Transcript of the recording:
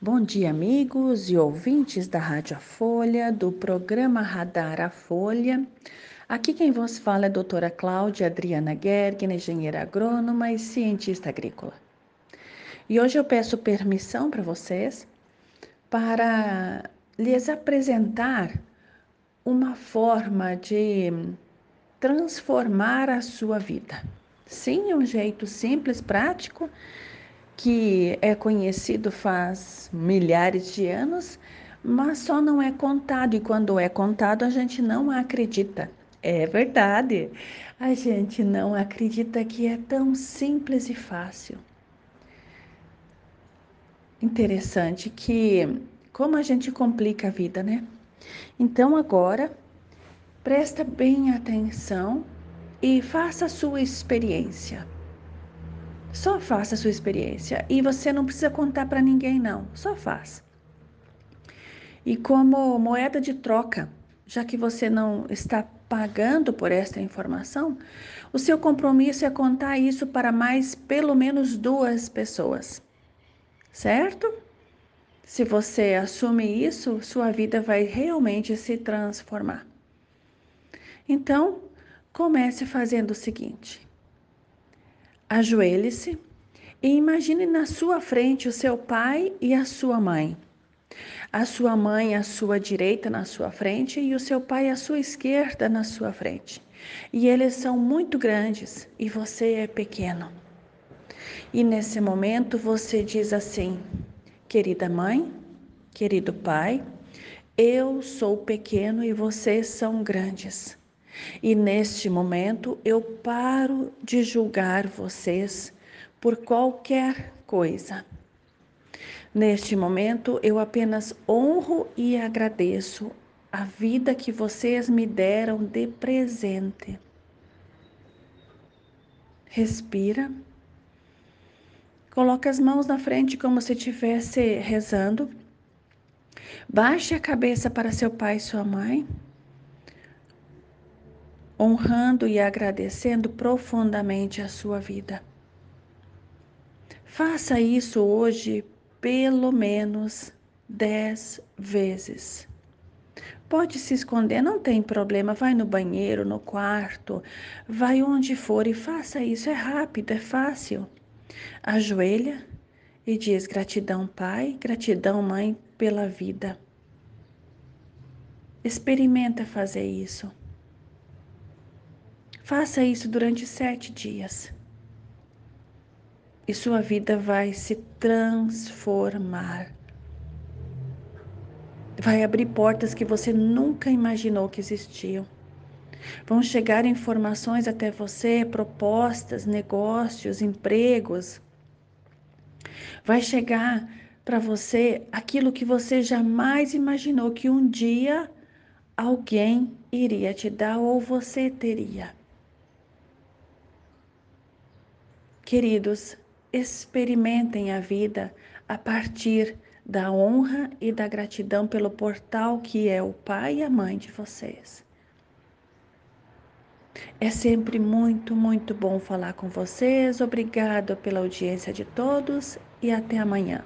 Bom dia, amigos e ouvintes da Rádio A Folha, do programa Radar A Folha. Aqui quem vos fala é a doutora Cláudia Adriana Gergen, engenheira agrônoma e cientista agrícola. E hoje eu peço permissão para vocês para lhes apresentar uma forma de transformar a sua vida. Sim, é um jeito simples, prático que é conhecido faz milhares de anos, mas só não é contado, e quando é contado a gente não acredita. É verdade, a gente não acredita que é tão simples e fácil. Interessante que como a gente complica a vida, né? Então agora presta bem atenção e faça a sua experiência. Só faça a sua experiência e você não precisa contar para ninguém não, só faz. E como moeda de troca, já que você não está pagando por esta informação, o seu compromisso é contar isso para mais pelo menos duas pessoas. Certo? Se você assume isso, sua vida vai realmente se transformar. Então, comece fazendo o seguinte: Ajoelhe-se e imagine na sua frente o seu pai e a sua mãe. A sua mãe à sua direita na sua frente e o seu pai à sua esquerda na sua frente. E eles são muito grandes e você é pequeno. E nesse momento você diz assim: Querida mãe, querido pai, eu sou pequeno e vocês são grandes. E neste momento eu paro de julgar vocês por qualquer coisa. Neste momento eu apenas honro e agradeço a vida que vocês me deram de presente. Respira. Coloca as mãos na frente como se estivesse rezando. Baixe a cabeça para seu pai e sua mãe honrando e agradecendo profundamente a sua vida. Faça isso hoje pelo menos dez vezes. Pode se esconder, não tem problema. Vai no banheiro, no quarto, vai onde for e faça isso. É rápido, é fácil. Ajoelha e diz gratidão, Pai, gratidão, Mãe, pela vida. Experimenta fazer isso. Faça isso durante sete dias e sua vida vai se transformar. Vai abrir portas que você nunca imaginou que existiam. Vão chegar informações até você, propostas, negócios, empregos. Vai chegar para você aquilo que você jamais imaginou que um dia alguém iria te dar ou você teria. Queridos, experimentem a vida a partir da honra e da gratidão pelo portal que é o pai e a mãe de vocês. É sempre muito, muito bom falar com vocês. Obrigado pela audiência de todos e até amanhã.